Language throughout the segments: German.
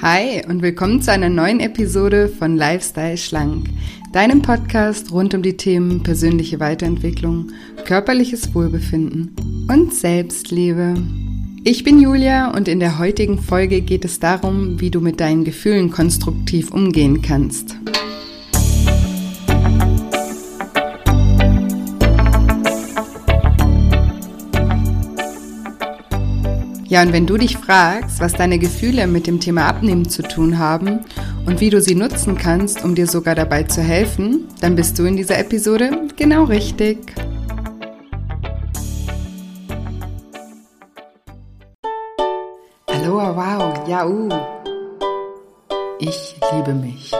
Hi und willkommen zu einer neuen Episode von Lifestyle Schlank, deinem Podcast rund um die Themen persönliche Weiterentwicklung, körperliches Wohlbefinden und Selbstliebe. Ich bin Julia und in der heutigen Folge geht es darum, wie du mit deinen Gefühlen konstruktiv umgehen kannst. Ja, und wenn du dich fragst, was deine Gefühle mit dem Thema Abnehmen zu tun haben und wie du sie nutzen kannst, um dir sogar dabei zu helfen, dann bist du in dieser Episode genau richtig. Hallo, wow, ja, uh. Ich liebe mich.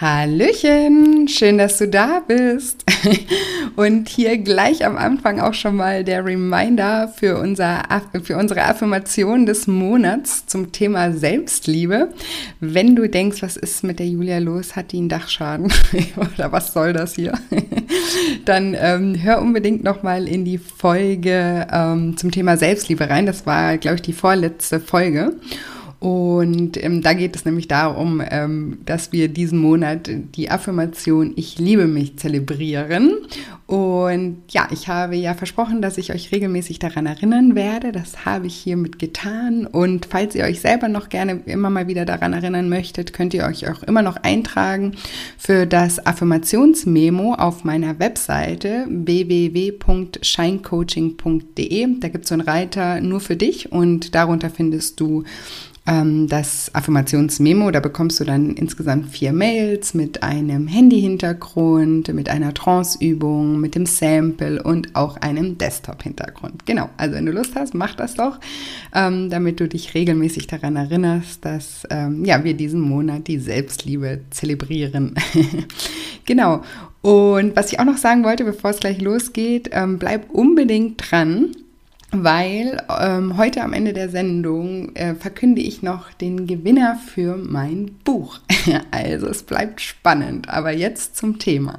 Hallöchen, schön, dass du da bist. Und hier gleich am Anfang auch schon mal der Reminder für, unser, für unsere Affirmation des Monats zum Thema Selbstliebe. Wenn du denkst, was ist mit der Julia los, hat die einen Dachschaden oder was soll das hier, dann ähm, hör unbedingt nochmal in die Folge ähm, zum Thema Selbstliebe rein. Das war, glaube ich, die vorletzte Folge. Und ähm, da geht es nämlich darum, ähm, dass wir diesen Monat die Affirmation Ich liebe mich zelebrieren. Und ja, ich habe ja versprochen, dass ich euch regelmäßig daran erinnern werde. Das habe ich hiermit getan. Und falls ihr euch selber noch gerne immer mal wieder daran erinnern möchtet, könnt ihr euch auch immer noch eintragen für das Affirmationsmemo auf meiner Webseite www.scheincoaching.de. Da gibt es so einen Reiter nur für dich und darunter findest du das Affirmationsmemo. Da bekommst du dann insgesamt vier Mails mit einem Handy-Hintergrund, mit einer Trance-Übung, mit dem Sample und auch einem Desktop-Hintergrund. Genau, also wenn du Lust hast, mach das doch, ähm, damit du dich regelmäßig daran erinnerst, dass ähm, ja, wir diesen Monat die Selbstliebe zelebrieren. genau. Und was ich auch noch sagen wollte, bevor es gleich losgeht, ähm, bleib unbedingt dran weil ähm, heute am Ende der Sendung äh, verkünde ich noch den Gewinner für mein Buch. also es bleibt spannend, aber jetzt zum Thema.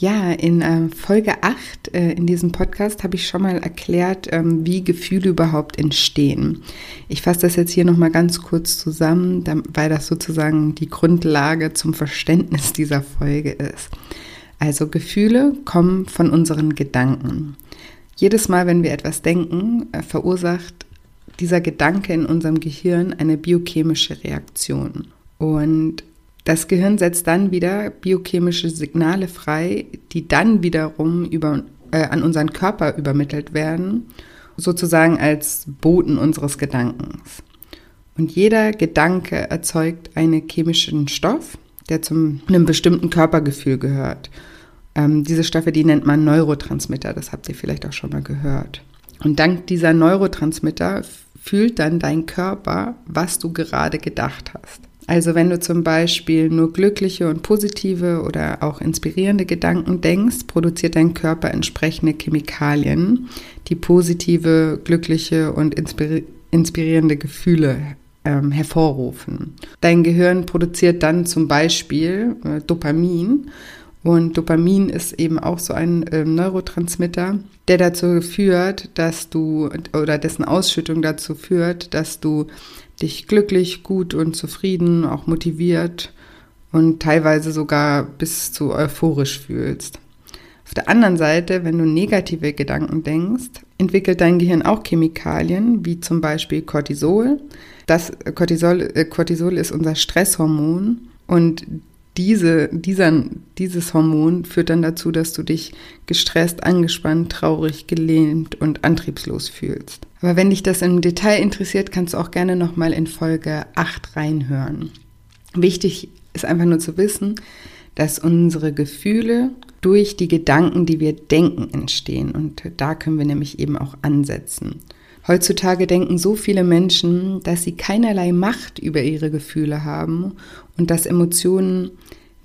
Ja, in ähm, Folge 8 äh, in diesem Podcast habe ich schon mal erklärt, ähm, wie Gefühle überhaupt entstehen. Ich fasse das jetzt hier nochmal ganz kurz zusammen, weil das sozusagen die Grundlage zum Verständnis dieser Folge ist. Also Gefühle kommen von unseren Gedanken. Jedes Mal, wenn wir etwas denken, äh, verursacht dieser Gedanke in unserem Gehirn eine biochemische Reaktion. Und das Gehirn setzt dann wieder biochemische Signale frei, die dann wiederum über, äh, an unseren Körper übermittelt werden, sozusagen als Boten unseres Gedankens. Und jeder Gedanke erzeugt einen chemischen Stoff, der zu einem bestimmten Körpergefühl gehört. Ähm, diese Stoffe, die nennt man Neurotransmitter, das habt ihr vielleicht auch schon mal gehört. Und dank dieser Neurotransmitter fühlt dann dein Körper, was du gerade gedacht hast. Also wenn du zum Beispiel nur glückliche und positive oder auch inspirierende Gedanken denkst, produziert dein Körper entsprechende Chemikalien, die positive, glückliche und inspirierende Gefühle ähm, hervorrufen. Dein Gehirn produziert dann zum Beispiel äh, Dopamin und Dopamin ist eben auch so ein äh, Neurotransmitter, der dazu führt, dass du oder dessen Ausschüttung dazu führt, dass du dich glücklich, gut und zufrieden, auch motiviert und teilweise sogar bis zu euphorisch fühlst. Auf der anderen Seite, wenn du negative Gedanken denkst, entwickelt dein Gehirn auch Chemikalien, wie zum Beispiel Cortisol. Das Cortisol, äh, Cortisol ist unser Stresshormon und diese, dieser, dieses Hormon führt dann dazu, dass du dich gestresst, angespannt, traurig, gelähmt und antriebslos fühlst. Aber wenn dich das im Detail interessiert, kannst du auch gerne nochmal in Folge 8 reinhören. Wichtig ist einfach nur zu wissen, dass unsere Gefühle durch die Gedanken, die wir denken, entstehen. Und da können wir nämlich eben auch ansetzen. Heutzutage denken so viele Menschen, dass sie keinerlei Macht über ihre Gefühle haben und dass Emotionen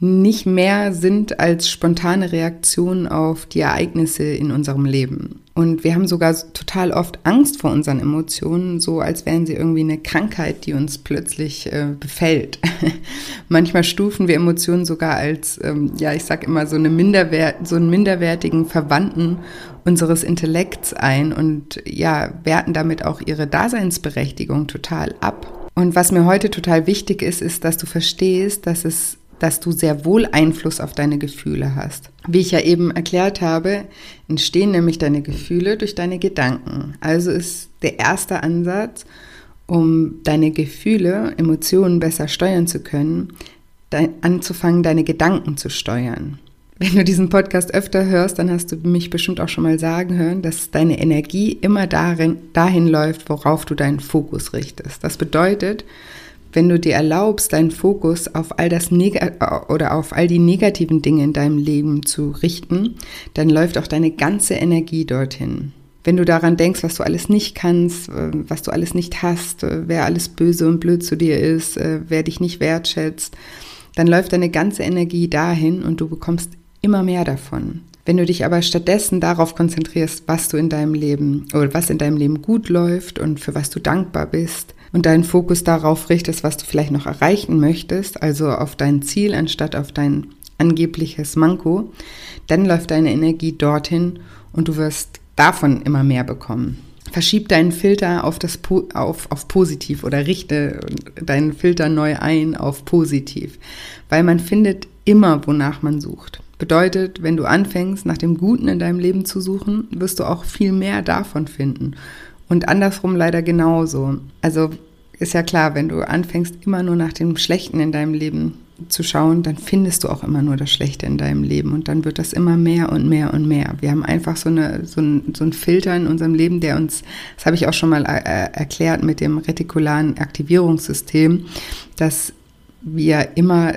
nicht mehr sind als spontane Reaktionen auf die Ereignisse in unserem Leben. Und wir haben sogar total oft Angst vor unseren Emotionen, so als wären sie irgendwie eine Krankheit, die uns plötzlich äh, befällt. Manchmal stufen wir Emotionen sogar als, ähm, ja, ich sag immer, so, eine Minderwert, so einen minderwertigen Verwandten unseres Intellekts ein und ja, werten damit auch ihre Daseinsberechtigung total ab. Und was mir heute total wichtig ist, ist, dass du verstehst, dass es dass du sehr wohl Einfluss auf deine Gefühle hast. Wie ich ja eben erklärt habe, entstehen nämlich deine Gefühle durch deine Gedanken. Also ist der erste Ansatz, um deine Gefühle, Emotionen besser steuern zu können, anzufangen, deine Gedanken zu steuern. Wenn du diesen Podcast öfter hörst, dann hast du mich bestimmt auch schon mal sagen hören, dass deine Energie immer darin, dahin läuft, worauf du deinen Fokus richtest. Das bedeutet, wenn du dir erlaubst, deinen Fokus auf all das Neg oder auf all die negativen Dinge in deinem Leben zu richten, dann läuft auch deine ganze Energie dorthin. Wenn du daran denkst, was du alles nicht kannst, äh, was du alles nicht hast, äh, wer alles böse und blöd zu dir ist, äh, wer dich nicht wertschätzt, dann läuft deine ganze Energie dahin und du bekommst immer mehr davon. Wenn du dich aber stattdessen darauf konzentrierst, was du in deinem Leben oder was in deinem Leben gut läuft und für was du dankbar bist, und deinen Fokus darauf richtest, was du vielleicht noch erreichen möchtest, also auf dein Ziel anstatt auf dein angebliches Manko, dann läuft deine Energie dorthin und du wirst davon immer mehr bekommen. Verschieb deinen Filter auf, das, auf, auf positiv oder richte deinen Filter neu ein auf positiv, weil man findet immer, wonach man sucht. Bedeutet, wenn du anfängst, nach dem Guten in deinem Leben zu suchen, wirst du auch viel mehr davon finden. Und andersrum leider genauso. Also ist ja klar, wenn du anfängst, immer nur nach dem Schlechten in deinem Leben zu schauen, dann findest du auch immer nur das Schlechte in deinem Leben und dann wird das immer mehr und mehr und mehr. Wir haben einfach so, eine, so, ein, so ein Filter in unserem Leben, der uns, das habe ich auch schon mal äh, erklärt mit dem retikularen Aktivierungssystem, dass wir immer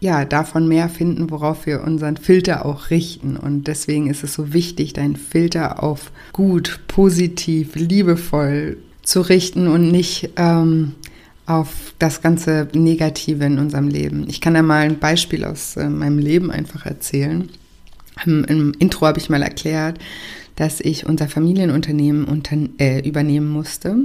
ja, davon mehr finden, worauf wir unseren Filter auch richten. Und deswegen ist es so wichtig, deinen Filter auf gut, positiv, liebevoll zu richten und nicht ähm, auf das ganze Negative in unserem Leben. Ich kann da mal ein Beispiel aus äh, meinem Leben einfach erzählen. Im, im Intro habe ich mal erklärt, dass ich unser Familienunternehmen unter, äh, übernehmen musste.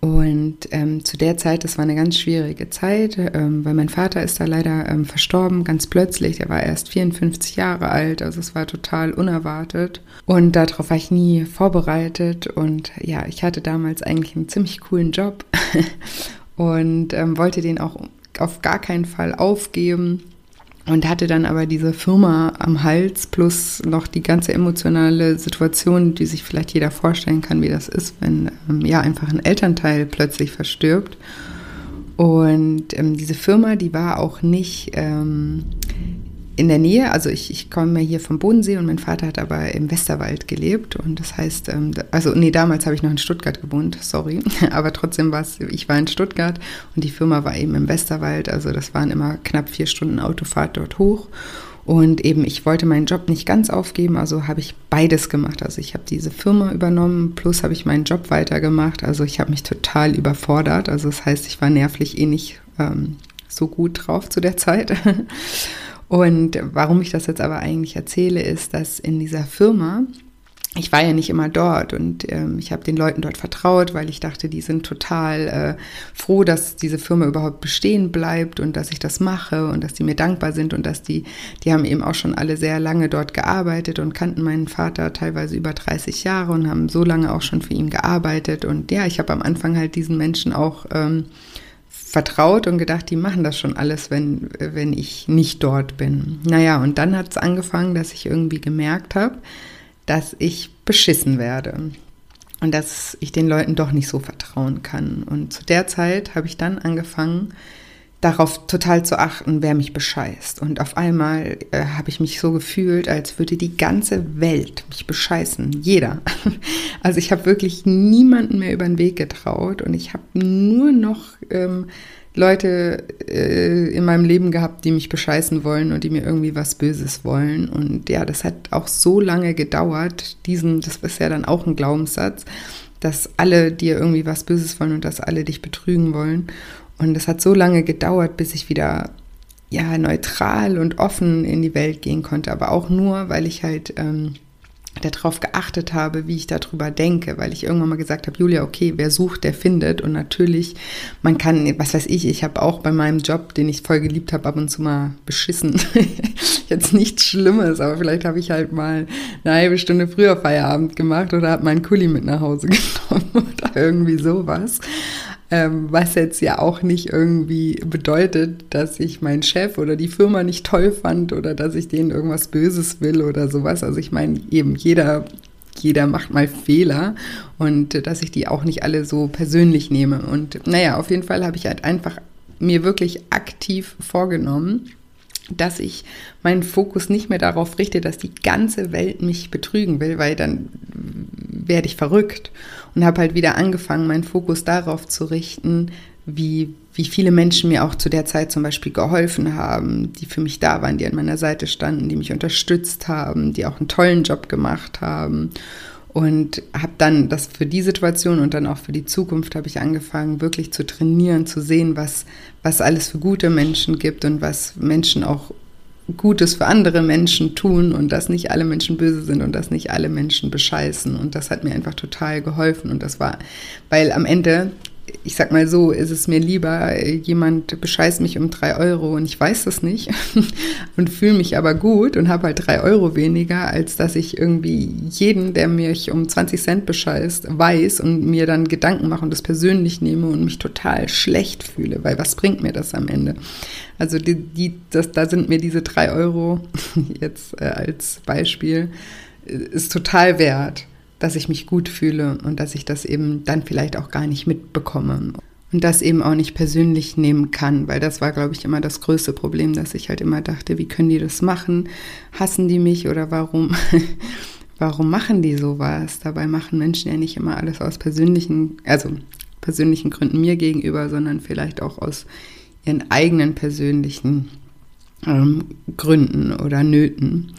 Und ähm, zu der Zeit, das war eine ganz schwierige Zeit, ähm, weil mein Vater ist da leider ähm, verstorben, ganz plötzlich. Er war erst 54 Jahre alt, also es war total unerwartet. Und darauf war ich nie vorbereitet. Und ja, ich hatte damals eigentlich einen ziemlich coolen Job und ähm, wollte den auch auf gar keinen Fall aufgeben und hatte dann aber diese Firma am Hals plus noch die ganze emotionale Situation, die sich vielleicht jeder vorstellen kann, wie das ist, wenn ähm, ja einfach ein Elternteil plötzlich verstirbt. Und ähm, diese Firma, die war auch nicht ähm, in der Nähe, also ich, ich komme hier vom Bodensee und mein Vater hat aber im Westerwald gelebt. Und das heißt, ähm, also nee, damals habe ich noch in Stuttgart gewohnt, sorry, aber trotzdem war es, ich war in Stuttgart und die Firma war eben im Westerwald, also das waren immer knapp vier Stunden Autofahrt dort hoch. Und eben ich wollte meinen Job nicht ganz aufgeben, also habe ich beides gemacht, also ich habe diese Firma übernommen, plus habe ich meinen Job weitergemacht, also ich habe mich total überfordert, also das heißt, ich war nervlich eh nicht ähm, so gut drauf zu der Zeit. Und warum ich das jetzt aber eigentlich erzähle, ist, dass in dieser Firma, ich war ja nicht immer dort und ähm, ich habe den Leuten dort vertraut, weil ich dachte, die sind total äh, froh, dass diese Firma überhaupt bestehen bleibt und dass ich das mache und dass die mir dankbar sind und dass die, die haben eben auch schon alle sehr lange dort gearbeitet und kannten meinen Vater teilweise über 30 Jahre und haben so lange auch schon für ihn gearbeitet. Und ja, ich habe am Anfang halt diesen Menschen auch ähm, vertraut und gedacht, die machen das schon alles, wenn, wenn ich nicht dort bin. Naja, und dann hat es angefangen, dass ich irgendwie gemerkt habe, dass ich beschissen werde und dass ich den Leuten doch nicht so vertrauen kann. Und zu der Zeit habe ich dann angefangen, darauf total zu achten, wer mich bescheißt. Und auf einmal äh, habe ich mich so gefühlt, als würde die ganze Welt mich bescheißen. Jeder. Also ich habe wirklich niemanden mehr über den Weg getraut und ich habe nur noch ähm, Leute äh, in meinem Leben gehabt, die mich bescheißen wollen und die mir irgendwie was Böses wollen. Und ja, das hat auch so lange gedauert. Diesen, das ist ja dann auch ein Glaubenssatz, dass alle dir irgendwie was Böses wollen und dass alle dich betrügen wollen. Und es hat so lange gedauert, bis ich wieder ja neutral und offen in die Welt gehen konnte, aber auch nur, weil ich halt ähm, darauf geachtet habe, wie ich darüber denke, weil ich irgendwann mal gesagt habe, Julia, okay, wer sucht, der findet. Und natürlich, man kann, was weiß ich, ich habe auch bei meinem Job, den ich voll geliebt habe, ab und zu mal beschissen. Jetzt nichts Schlimmes, aber vielleicht habe ich halt mal eine halbe Stunde früher Feierabend gemacht oder habe meinen Kuli mit nach Hause genommen oder irgendwie sowas. Ähm, was jetzt ja auch nicht irgendwie bedeutet, dass ich meinen Chef oder die Firma nicht toll fand oder dass ich denen irgendwas Böses will oder sowas. Also ich meine, eben jeder jeder macht mal Fehler und dass ich die auch nicht alle so persönlich nehme. Und naja, auf jeden Fall habe ich halt einfach mir wirklich aktiv vorgenommen, dass ich meinen Fokus nicht mehr darauf richte, dass die ganze Welt mich betrügen will, weil dann werde ich verrückt. Und habe halt wieder angefangen, meinen Fokus darauf zu richten, wie, wie viele Menschen mir auch zu der Zeit zum Beispiel geholfen haben, die für mich da waren, die an meiner Seite standen, die mich unterstützt haben, die auch einen tollen Job gemacht haben. Und habe dann das für die Situation und dann auch für die Zukunft habe ich angefangen, wirklich zu trainieren, zu sehen, was, was alles für gute Menschen gibt und was Menschen auch Gutes für andere Menschen tun und dass nicht alle Menschen böse sind und dass nicht alle Menschen bescheißen. Und das hat mir einfach total geholfen. Und das war, weil am Ende ich sag mal so, ist es mir lieber, jemand bescheißt mich um drei Euro und ich weiß das nicht und fühle mich aber gut und habe halt drei Euro weniger, als dass ich irgendwie jeden, der mich um 20 Cent bescheißt, weiß und mir dann Gedanken mache und das persönlich nehme und mich total schlecht fühle, weil was bringt mir das am Ende? Also die, die, das, da sind mir diese drei Euro jetzt äh, als Beispiel, äh, ist total wert dass ich mich gut fühle und dass ich das eben dann vielleicht auch gar nicht mitbekomme und das eben auch nicht persönlich nehmen kann, weil das war, glaube ich, immer das größte Problem, dass ich halt immer dachte, wie können die das machen? Hassen die mich oder warum? warum machen die sowas? Dabei machen Menschen ja nicht immer alles aus persönlichen, also persönlichen Gründen mir gegenüber, sondern vielleicht auch aus ihren eigenen persönlichen ähm, Gründen oder Nöten.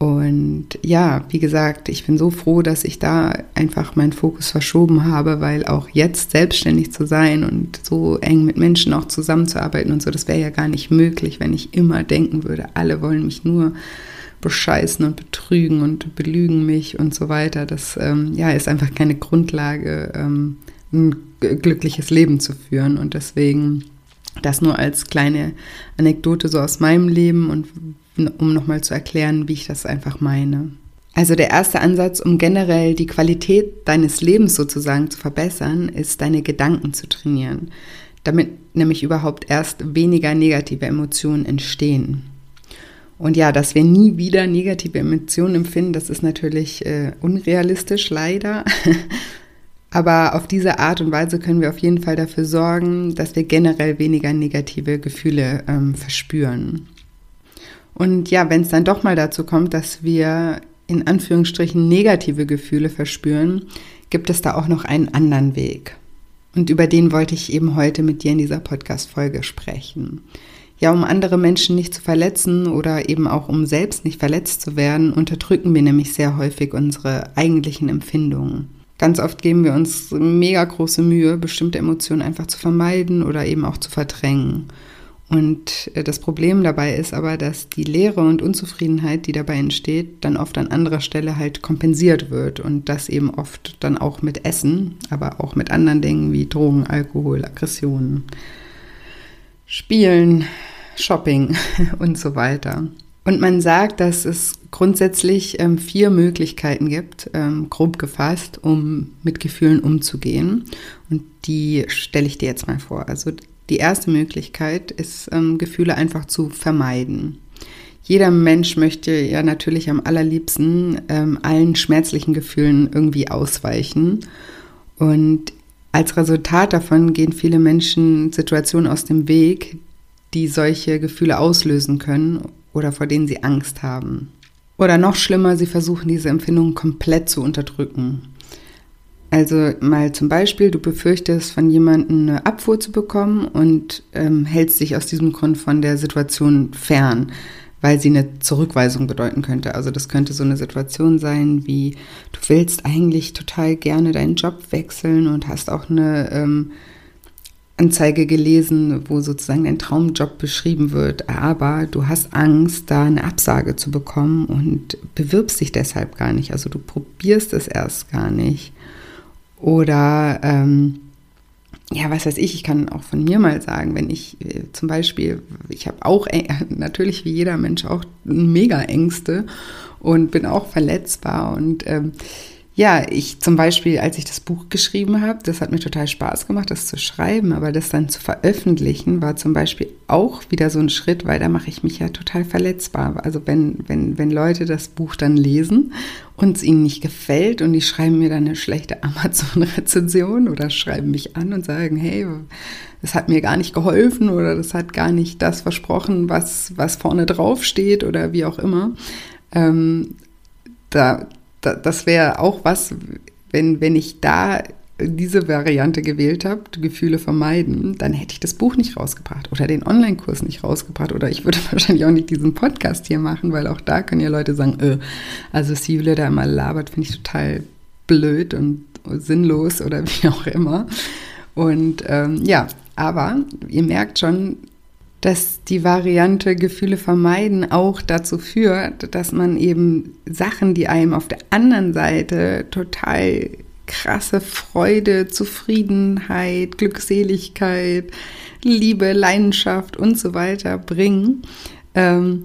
Und ja, wie gesagt, ich bin so froh, dass ich da einfach meinen Fokus verschoben habe, weil auch jetzt selbstständig zu sein und so eng mit Menschen auch zusammenzuarbeiten und so, das wäre ja gar nicht möglich, wenn ich immer denken würde, alle wollen mich nur bescheißen und betrügen und belügen mich und so weiter. Das ähm, ja, ist einfach keine Grundlage, ähm, ein glückliches Leben zu führen. Und deswegen das nur als kleine Anekdote so aus meinem Leben und um nochmal zu erklären, wie ich das einfach meine. Also der erste Ansatz, um generell die Qualität deines Lebens sozusagen zu verbessern, ist deine Gedanken zu trainieren, damit nämlich überhaupt erst weniger negative Emotionen entstehen. Und ja, dass wir nie wieder negative Emotionen empfinden, das ist natürlich äh, unrealistisch, leider. Aber auf diese Art und Weise können wir auf jeden Fall dafür sorgen, dass wir generell weniger negative Gefühle ähm, verspüren. Und ja, wenn es dann doch mal dazu kommt, dass wir in Anführungsstrichen negative Gefühle verspüren, gibt es da auch noch einen anderen Weg. Und über den wollte ich eben heute mit dir in dieser Podcast-Folge sprechen. Ja, um andere Menschen nicht zu verletzen oder eben auch um selbst nicht verletzt zu werden, unterdrücken wir nämlich sehr häufig unsere eigentlichen Empfindungen. Ganz oft geben wir uns mega große Mühe, bestimmte Emotionen einfach zu vermeiden oder eben auch zu verdrängen. Und äh, das Problem dabei ist aber, dass die Leere und Unzufriedenheit, die dabei entsteht, dann oft an anderer Stelle halt kompensiert wird und das eben oft dann auch mit Essen, aber auch mit anderen Dingen wie Drogen, Alkohol, Aggressionen, Spielen, Shopping und so weiter. Und man sagt, dass es grundsätzlich ähm, vier Möglichkeiten gibt, ähm, grob gefasst, um mit Gefühlen umzugehen. Und die stelle ich dir jetzt mal vor. Also die erste Möglichkeit ist, ähm, Gefühle einfach zu vermeiden. Jeder Mensch möchte ja natürlich am allerliebsten ähm, allen schmerzlichen Gefühlen irgendwie ausweichen. Und als Resultat davon gehen viele Menschen Situationen aus dem Weg, die solche Gefühle auslösen können oder vor denen sie Angst haben. Oder noch schlimmer, sie versuchen diese Empfindungen komplett zu unterdrücken. Also mal zum Beispiel, du befürchtest von jemandem eine Abfuhr zu bekommen und ähm, hältst dich aus diesem Grund von der Situation fern, weil sie eine Zurückweisung bedeuten könnte. Also das könnte so eine Situation sein wie, du willst eigentlich total gerne deinen Job wechseln und hast auch eine ähm, Anzeige gelesen, wo sozusagen dein Traumjob beschrieben wird, aber du hast Angst, da eine Absage zu bekommen und bewirbst dich deshalb gar nicht. Also du probierst es erst gar nicht. Oder ähm, ja, was weiß ich, ich kann auch von mir mal sagen, wenn ich äh, zum Beispiel, ich habe auch natürlich wie jeder Mensch auch mega Ängste und bin auch verletzbar und ähm, ja, ich zum Beispiel, als ich das Buch geschrieben habe, das hat mir total Spaß gemacht, das zu schreiben, aber das dann zu veröffentlichen, war zum Beispiel auch wieder so ein Schritt, weil da mache ich mich ja total verletzbar. Also wenn, wenn, wenn Leute das Buch dann lesen und es ihnen nicht gefällt und die schreiben mir dann eine schlechte Amazon-Rezension oder schreiben mich an und sagen, hey, das hat mir gar nicht geholfen oder das hat gar nicht das versprochen, was, was vorne drauf steht oder wie auch immer. Ähm, da, da, das wäre auch was, wenn, wenn ich da diese Variante gewählt habe, Gefühle vermeiden, dann hätte ich das Buch nicht rausgebracht oder den Online-Kurs nicht rausgebracht oder ich würde wahrscheinlich auch nicht diesen Podcast hier machen, weil auch da können ja Leute sagen, äh, also was da immer labert, finde ich total blöd und sinnlos oder wie auch immer. Und ähm, ja, aber ihr merkt schon, dass die Variante Gefühle vermeiden auch dazu führt, dass man eben Sachen, die einem auf der anderen Seite total krasse Freude, Zufriedenheit, Glückseligkeit, Liebe, Leidenschaft und so weiter bringen, ähm,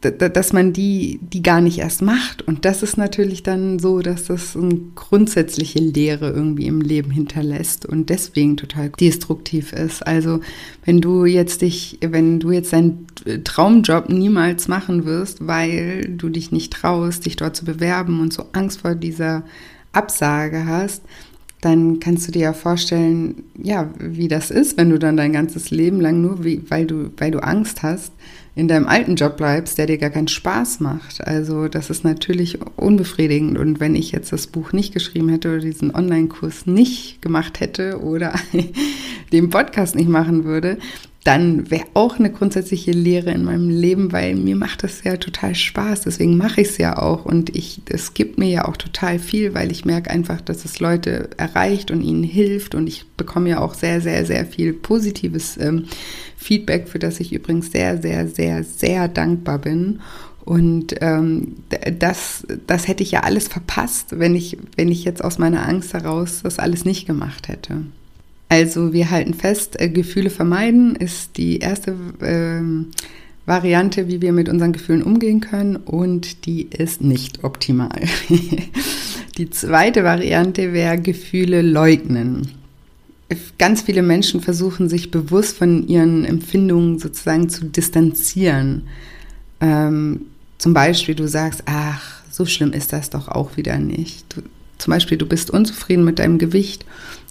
dass man die, die gar nicht erst macht. Und das ist natürlich dann so, dass das eine grundsätzliche Lehre irgendwie im Leben hinterlässt und deswegen total destruktiv ist. Also wenn du jetzt dich, wenn du jetzt deinen Traumjob niemals machen wirst, weil du dich nicht traust, dich dort zu bewerben und so Angst vor dieser Absage hast, dann kannst du dir ja vorstellen, ja, wie das ist, wenn du dann dein ganzes Leben lang nur, wie, weil du, weil du Angst hast, in deinem alten Job bleibst, der dir gar keinen Spaß macht. Also das ist natürlich unbefriedigend. Und wenn ich jetzt das Buch nicht geschrieben hätte oder diesen Online-Kurs nicht gemacht hätte oder den Podcast nicht machen würde, dann wäre auch eine grundsätzliche Lehre in meinem Leben, weil mir macht das ja total Spaß. Deswegen mache ich es ja auch und ich, es gibt mir ja auch total viel, weil ich merke einfach, dass es Leute erreicht und ihnen hilft und ich bekomme ja auch sehr, sehr, sehr viel positives ähm, Feedback, für das ich übrigens sehr, sehr, sehr, sehr dankbar bin. Und ähm, das, das hätte ich ja alles verpasst, wenn ich, wenn ich jetzt aus meiner Angst heraus das alles nicht gemacht hätte. Also wir halten fest, äh, Gefühle vermeiden ist die erste äh, Variante, wie wir mit unseren Gefühlen umgehen können und die ist nicht optimal. die zweite Variante wäre Gefühle leugnen. Ganz viele Menschen versuchen sich bewusst von ihren Empfindungen sozusagen zu distanzieren. Ähm, zum Beispiel, du sagst, ach, so schlimm ist das doch auch wieder nicht. Du, zum Beispiel, du bist unzufrieden mit deinem Gewicht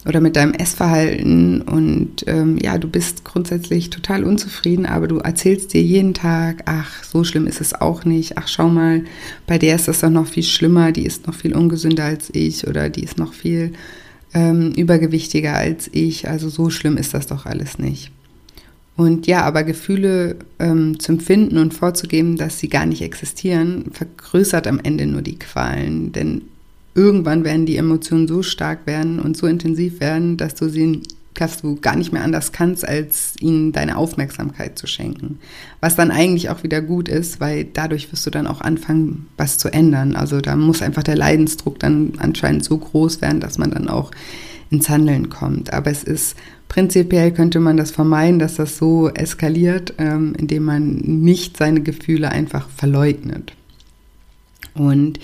oder mit deinem Essverhalten und ähm, ja, du bist grundsätzlich total unzufrieden, aber du erzählst dir jeden Tag, ach, so schlimm ist es auch nicht, ach, schau mal, bei der ist das doch noch viel schlimmer, die ist noch viel ungesünder als ich oder die ist noch viel ähm, übergewichtiger als ich, also so schlimm ist das doch alles nicht. Und ja, aber Gefühle ähm, zu empfinden und vorzugeben, dass sie gar nicht existieren, vergrößert am Ende nur die Qualen. Denn irgendwann werden die Emotionen so stark werden und so intensiv werden, dass du sie dass du gar nicht mehr anders kannst, als ihnen deine Aufmerksamkeit zu schenken. Was dann eigentlich auch wieder gut ist, weil dadurch wirst du dann auch anfangen, was zu ändern. Also da muss einfach der Leidensdruck dann anscheinend so groß werden, dass man dann auch ins Handeln kommt. Aber es ist prinzipiell könnte man das vermeiden, dass das so eskaliert, ähm, indem man nicht seine Gefühle einfach verleugnet. Und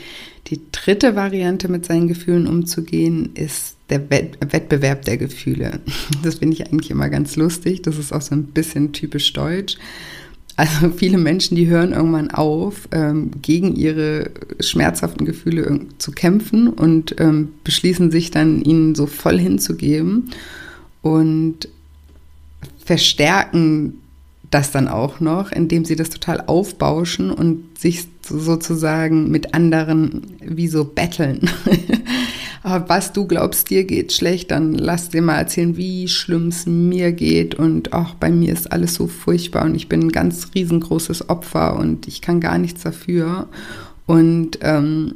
die dritte Variante, mit seinen Gefühlen umzugehen, ist der Wettbewerb der Gefühle. Das finde ich eigentlich immer ganz lustig. Das ist auch so ein bisschen typisch deutsch. Also viele Menschen, die hören irgendwann auf, ähm, gegen ihre schmerzhaften Gefühle zu kämpfen und ähm, beschließen sich dann, ihnen so voll hinzugeben und verstärken das dann auch noch, indem sie das total aufbauschen und sich sozusagen mit anderen wie so betteln. Was du glaubst, dir geht schlecht, dann lass dir mal erzählen, wie schlimm es mir geht und auch bei mir ist alles so furchtbar und ich bin ein ganz riesengroßes Opfer und ich kann gar nichts dafür. Und ähm,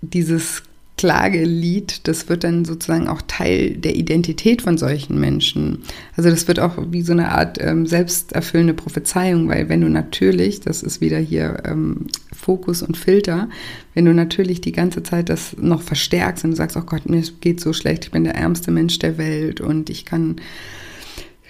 dieses Klagelied, das wird dann sozusagen auch Teil der Identität von solchen Menschen. Also das wird auch wie so eine Art ähm, selbsterfüllende Prophezeiung, weil wenn du natürlich, das ist wieder hier ähm, Fokus und Filter, wenn du natürlich die ganze Zeit das noch verstärkst und du sagst, oh Gott, mir geht so schlecht, ich bin der ärmste Mensch der Welt und ich kann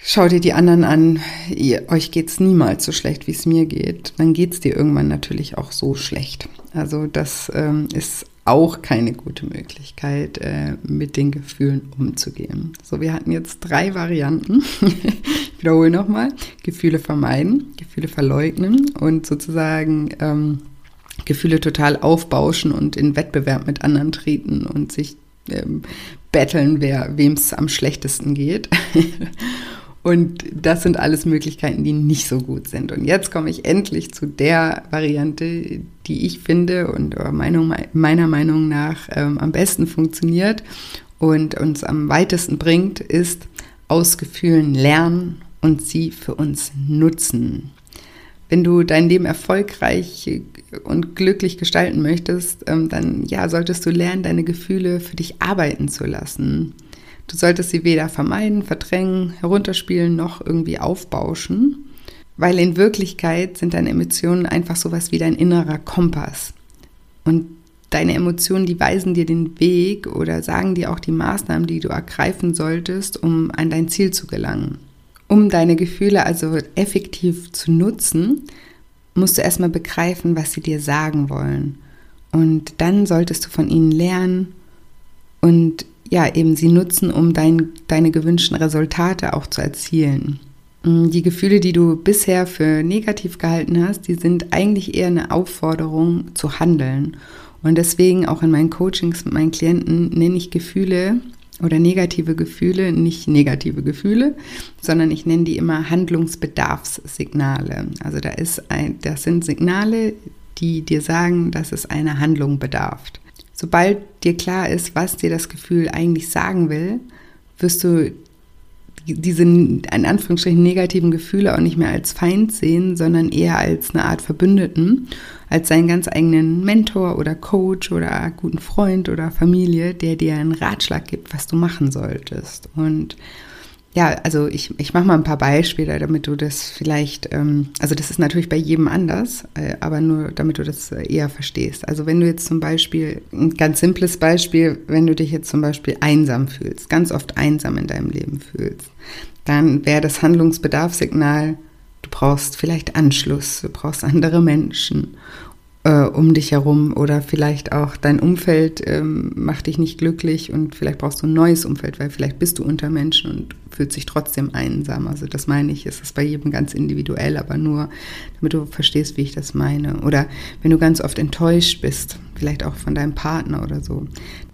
Schau dir die anderen an, ihr, euch geht's niemals so schlecht, wie es mir geht. Dann geht's dir irgendwann natürlich auch so schlecht. Also das ähm, ist auch keine gute Möglichkeit, äh, mit den Gefühlen umzugehen. So, wir hatten jetzt drei Varianten. ich wiederhole nochmal. Gefühle vermeiden, Gefühle verleugnen und sozusagen ähm, Gefühle total aufbauschen und in Wettbewerb mit anderen treten und sich ähm, betteln, wer wem es am schlechtesten geht. Und das sind alles Möglichkeiten, die nicht so gut sind. Und jetzt komme ich endlich zu der Variante, die ich finde und Meinung, meiner Meinung nach ähm, am besten funktioniert und uns am weitesten bringt, ist aus Gefühlen lernen und sie für uns nutzen. Wenn du dein Leben erfolgreich und glücklich gestalten möchtest, ähm, dann ja, solltest du lernen, deine Gefühle für dich arbeiten zu lassen. Du solltest sie weder vermeiden, verdrängen, herunterspielen noch irgendwie aufbauschen, weil in Wirklichkeit sind deine Emotionen einfach sowas wie dein innerer Kompass. Und deine Emotionen, die weisen dir den Weg oder sagen dir auch die Maßnahmen, die du ergreifen solltest, um an dein Ziel zu gelangen. Um deine Gefühle also effektiv zu nutzen, musst du erstmal begreifen, was sie dir sagen wollen. Und dann solltest du von ihnen lernen und ja, eben sie nutzen, um dein, deine gewünschten Resultate auch zu erzielen. Mm, die Gefühle, die du bisher für negativ gehalten hast, die sind eigentlich eher eine Aufforderung zu handeln. Und deswegen auch in meinen Coachings mit meinen Klienten nenne ich Gefühle oder negative Gefühle nicht negative Gefühle, sondern ich nenne die immer Handlungsbedarfssignale. Also da ist ein, das sind Signale, die dir sagen, dass es eine Handlung bedarf. Sobald dir klar ist, was dir das Gefühl eigentlich sagen will, wirst du diese in Anführungsstrichen negativen Gefühle auch nicht mehr als Feind sehen, sondern eher als eine Art Verbündeten, als seinen ganz eigenen Mentor oder Coach oder guten Freund oder Familie, der dir einen Ratschlag gibt, was du machen solltest. Und ja, also ich, ich mache mal ein paar Beispiele, damit du das vielleicht, ähm, also das ist natürlich bei jedem anders, äh, aber nur damit du das äh, eher verstehst. Also wenn du jetzt zum Beispiel, ein ganz simples Beispiel, wenn du dich jetzt zum Beispiel einsam fühlst, ganz oft einsam in deinem Leben fühlst, dann wäre das Handlungsbedarfssignal, du brauchst vielleicht Anschluss, du brauchst andere Menschen äh, um dich herum oder vielleicht auch dein Umfeld ähm, macht dich nicht glücklich und vielleicht brauchst du ein neues Umfeld, weil vielleicht bist du unter Menschen und fühlst dich trotzdem einsam. Also das meine ich, ist es bei jedem ganz individuell, aber nur, damit du verstehst, wie ich das meine. Oder wenn du ganz oft enttäuscht bist, vielleicht auch von deinem Partner oder so,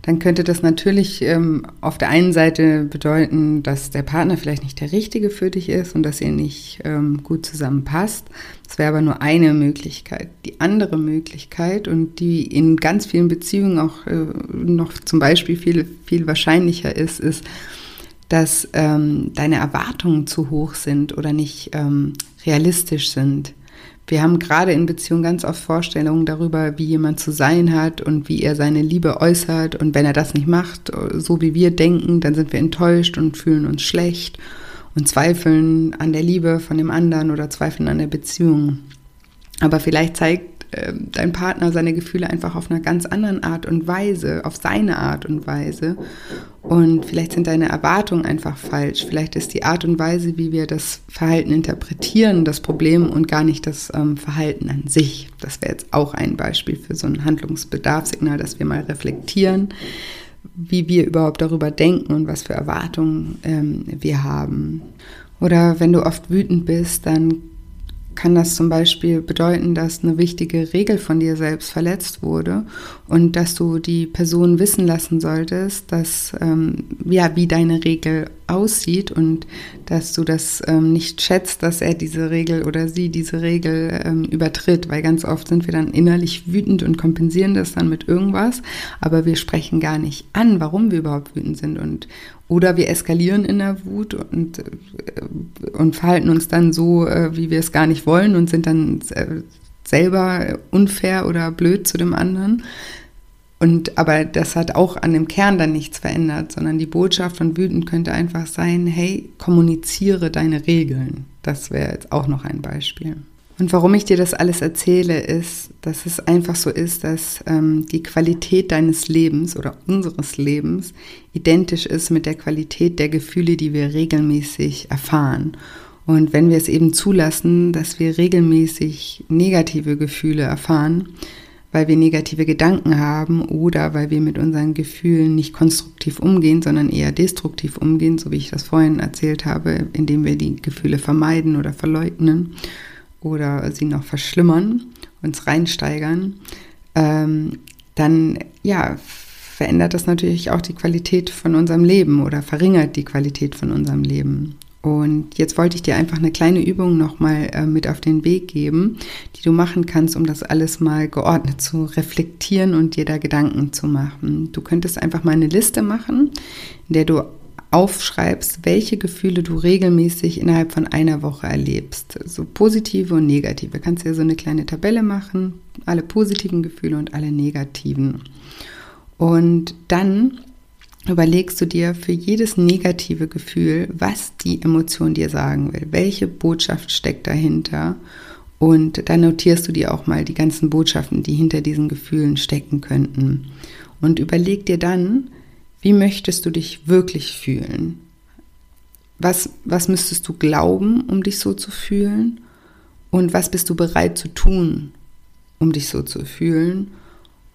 dann könnte das natürlich ähm, auf der einen Seite bedeuten, dass der Partner vielleicht nicht der richtige für dich ist und dass ihr nicht ähm, gut zusammenpasst. Das wäre aber nur eine Möglichkeit. Die andere Möglichkeit und die in ganz vielen Beziehungen auch äh, noch zum Beispiel viel, viel wahrscheinlicher ist, ist, dass ähm, deine Erwartungen zu hoch sind oder nicht ähm, realistisch sind. Wir haben gerade in Beziehungen ganz oft Vorstellungen darüber, wie jemand zu sein hat und wie er seine Liebe äußert. Und wenn er das nicht macht, so wie wir denken, dann sind wir enttäuscht und fühlen uns schlecht und zweifeln an der Liebe von dem anderen oder zweifeln an der Beziehung. Aber vielleicht zeigt äh, dein Partner seine Gefühle einfach auf einer ganz anderen Art und Weise, auf seine Art und Weise. Und vielleicht sind deine Erwartungen einfach falsch. Vielleicht ist die Art und Weise, wie wir das Verhalten interpretieren, das Problem und gar nicht das ähm, Verhalten an sich. Das wäre jetzt auch ein Beispiel für so ein Handlungsbedarfssignal, dass wir mal reflektieren, wie wir überhaupt darüber denken und was für Erwartungen ähm, wir haben. Oder wenn du oft wütend bist, dann kann das zum Beispiel bedeuten, dass eine wichtige Regel von dir selbst verletzt wurde und dass du die Person wissen lassen solltest, dass ähm, ja wie deine Regel aussieht und dass du das ähm, nicht schätzt, dass er diese Regel oder sie diese Regel ähm, übertritt, weil ganz oft sind wir dann innerlich wütend und kompensieren das dann mit irgendwas, aber wir sprechen gar nicht an, warum wir überhaupt wütend sind und oder wir eskalieren in der Wut und, äh, und verhalten uns dann so, äh, wie wir es gar nicht wollen und sind dann selber unfair oder blöd zu dem anderen. Und aber das hat auch an dem Kern dann nichts verändert, sondern die Botschaft von wütend könnte einfach sein, hey, kommuniziere deine Regeln. Das wäre jetzt auch noch ein Beispiel. Und warum ich dir das alles erzähle, ist, dass es einfach so ist, dass ähm, die Qualität deines Lebens oder unseres Lebens identisch ist mit der Qualität der Gefühle, die wir regelmäßig erfahren. Und wenn wir es eben zulassen, dass wir regelmäßig negative Gefühle erfahren, weil wir negative Gedanken haben oder weil wir mit unseren Gefühlen nicht konstruktiv umgehen, sondern eher destruktiv umgehen, so wie ich das vorhin erzählt habe, indem wir die Gefühle vermeiden oder verleugnen oder sie noch verschlimmern, uns reinsteigern, ähm, dann ja, verändert das natürlich auch die Qualität von unserem Leben oder verringert die Qualität von unserem Leben. Und jetzt wollte ich dir einfach eine kleine Übung nochmal äh, mit auf den Weg geben, die du machen kannst, um das alles mal geordnet zu reflektieren und dir da Gedanken zu machen. Du könntest einfach mal eine Liste machen, in der du aufschreibst, welche Gefühle du regelmäßig innerhalb von einer Woche erlebst. So positive und negative. Du kannst ja so eine kleine Tabelle machen, alle positiven Gefühle und alle negativen. Und dann überlegst du dir für jedes negative Gefühl, was die Emotion dir sagen will, welche Botschaft steckt dahinter. Und dann notierst du dir auch mal die ganzen Botschaften, die hinter diesen Gefühlen stecken könnten. Und überleg dir dann, wie möchtest du dich wirklich fühlen? Was, was müsstest du glauben, um dich so zu fühlen? Und was bist du bereit zu tun, um dich so zu fühlen?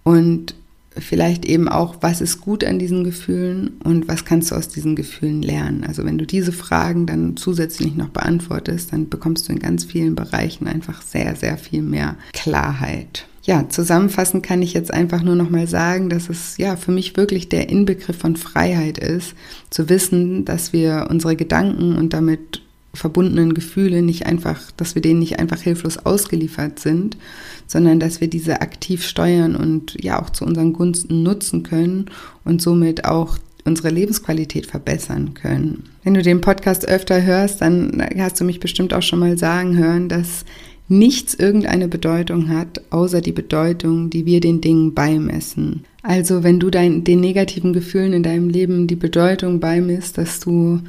Und vielleicht eben auch, was ist gut an diesen Gefühlen und was kannst du aus diesen Gefühlen lernen. Also wenn du diese Fragen dann zusätzlich noch beantwortest, dann bekommst du in ganz vielen Bereichen einfach sehr, sehr viel mehr Klarheit. Ja, zusammenfassend kann ich jetzt einfach nur noch mal sagen, dass es ja für mich wirklich der Inbegriff von Freiheit ist, zu wissen, dass wir unsere Gedanken und damit verbundenen Gefühle nicht einfach, dass wir denen nicht einfach hilflos ausgeliefert sind, sondern dass wir diese aktiv steuern und ja auch zu unseren Gunsten nutzen können und somit auch unsere Lebensqualität verbessern können. Wenn du den Podcast öfter hörst, dann hast du mich bestimmt auch schon mal sagen hören, dass nichts irgendeine Bedeutung hat, außer die Bedeutung, die wir den Dingen beimessen. Also wenn du dein, den negativen Gefühlen in deinem Leben die Bedeutung beimisst, dass du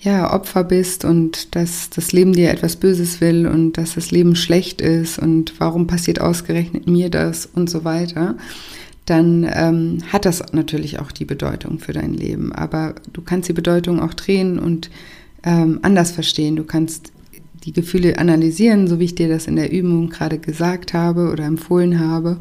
ja, Opfer bist und dass das Leben dir etwas Böses will und dass das Leben schlecht ist und warum passiert ausgerechnet mir das und so weiter, dann ähm, hat das natürlich auch die Bedeutung für dein Leben. Aber du kannst die Bedeutung auch drehen und ähm, anders verstehen. Du kannst die Gefühle analysieren, so wie ich dir das in der Übung gerade gesagt habe oder empfohlen habe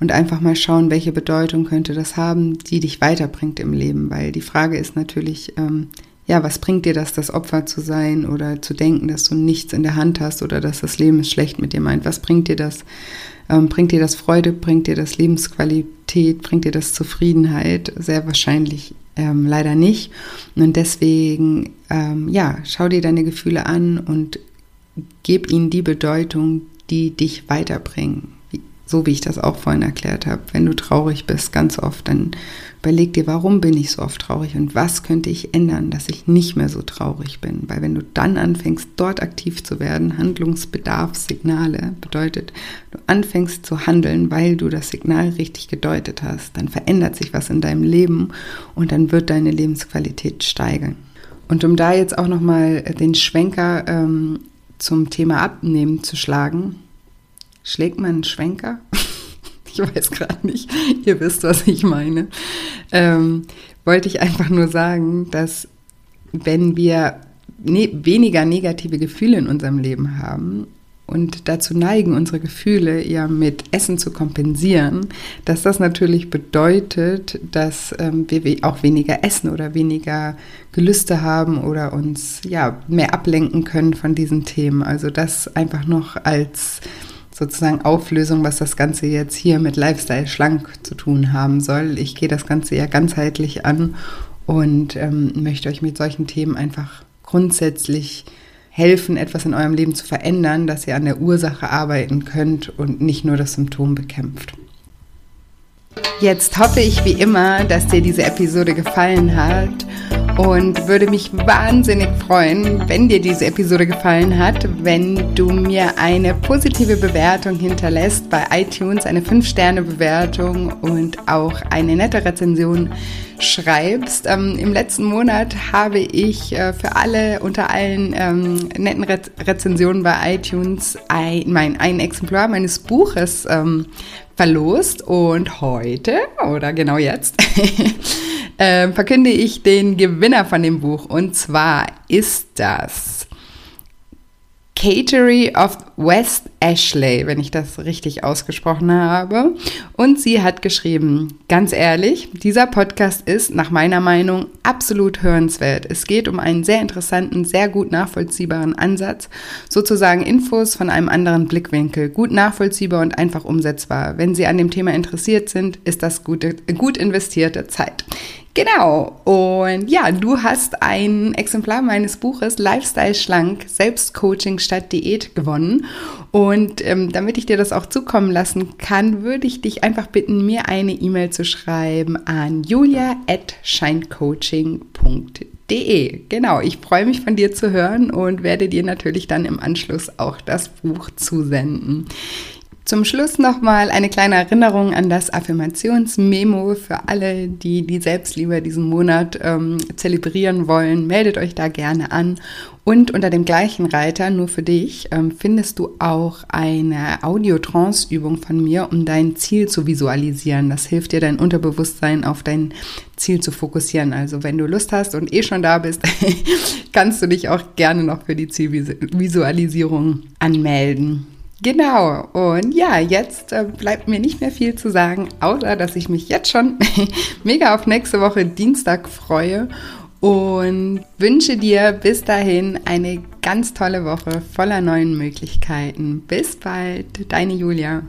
und einfach mal schauen, welche Bedeutung könnte das haben, die dich weiterbringt im Leben. Weil die Frage ist natürlich, ähm, ja, was bringt dir das, das Opfer zu sein oder zu denken, dass du nichts in der Hand hast oder dass das Leben es schlecht mit dir meint? Was bringt dir das? Ähm, bringt dir das Freude? Bringt dir das Lebensqualität? Bringt dir das Zufriedenheit? Sehr wahrscheinlich ähm, leider nicht. Und deswegen, ähm, ja, schau dir deine Gefühle an und gib ihnen die Bedeutung, die dich weiterbringen so wie ich das auch vorhin erklärt habe, wenn du traurig bist, ganz oft, dann überleg dir, warum bin ich so oft traurig und was könnte ich ändern, dass ich nicht mehr so traurig bin. Weil wenn du dann anfängst, dort aktiv zu werden, Handlungsbedarfssignale bedeutet, du anfängst zu handeln, weil du das Signal richtig gedeutet hast, dann verändert sich was in deinem Leben und dann wird deine Lebensqualität steigern. Und um da jetzt auch nochmal den Schwenker ähm, zum Thema Abnehmen zu schlagen, Schlägt man einen Schwenker? ich weiß gerade nicht. Ihr wisst, was ich meine. Ähm, wollte ich einfach nur sagen, dass wenn wir ne weniger negative Gefühle in unserem Leben haben und dazu neigen, unsere Gefühle ja mit Essen zu kompensieren, dass das natürlich bedeutet, dass ähm, wir auch weniger essen oder weniger Gelüste haben oder uns ja mehr ablenken können von diesen Themen. Also das einfach noch als sozusagen Auflösung, was das Ganze jetzt hier mit Lifestyle schlank zu tun haben soll. Ich gehe das Ganze ja ganzheitlich an und ähm, möchte euch mit solchen Themen einfach grundsätzlich helfen, etwas in eurem Leben zu verändern, dass ihr an der Ursache arbeiten könnt und nicht nur das Symptom bekämpft. Jetzt hoffe ich wie immer, dass dir diese Episode gefallen hat und würde mich wahnsinnig freuen, wenn dir diese Episode gefallen hat, wenn du mir eine positive Bewertung hinterlässt bei iTunes, eine 5-Sterne-Bewertung und auch eine nette Rezension schreibst. Ähm, Im letzten Monat habe ich äh, für alle, unter allen ähm, netten Re Rezensionen bei iTunes ein, mein, ein Exemplar meines Buches ähm, verlost und heute, oder genau jetzt, äh, verkünde ich den Gewinner von dem Buch. Und zwar ist das Catery of West Ashley, wenn ich das richtig ausgesprochen habe. Und sie hat geschrieben, ganz ehrlich, dieser Podcast ist nach meiner Meinung absolut hörenswert. Es geht um einen sehr interessanten, sehr gut nachvollziehbaren Ansatz, sozusagen Infos von einem anderen Blickwinkel, gut nachvollziehbar und einfach umsetzbar. Wenn Sie an dem Thema interessiert sind, ist das gute, gut investierte Zeit. Genau. Und ja, du hast ein Exemplar meines Buches Lifestyle Schlank, Selbstcoaching statt Diät gewonnen. Und ähm, damit ich dir das auch zukommen lassen kann, würde ich dich einfach bitten, mir eine E-Mail zu schreiben an julia.shinecoaching.de. Genau, ich freue mich von dir zu hören und werde dir natürlich dann im Anschluss auch das Buch zusenden. Zum Schluss nochmal eine kleine Erinnerung an das Affirmationsmemo für alle, die die Selbstliebe diesen Monat ähm, zelebrieren wollen. Meldet euch da gerne an. Und unter dem gleichen Reiter, nur für dich, ähm, findest du auch eine Audio-Trance-Übung von mir, um dein Ziel zu visualisieren. Das hilft dir, dein Unterbewusstsein auf dein Ziel zu fokussieren. Also wenn du Lust hast und eh schon da bist, kannst du dich auch gerne noch für die Zielvisualisierung anmelden. Genau, und ja, jetzt äh, bleibt mir nicht mehr viel zu sagen, außer dass ich mich jetzt schon mega auf nächste Woche Dienstag freue und wünsche dir bis dahin eine ganz tolle Woche voller neuen Möglichkeiten. Bis bald, deine Julia.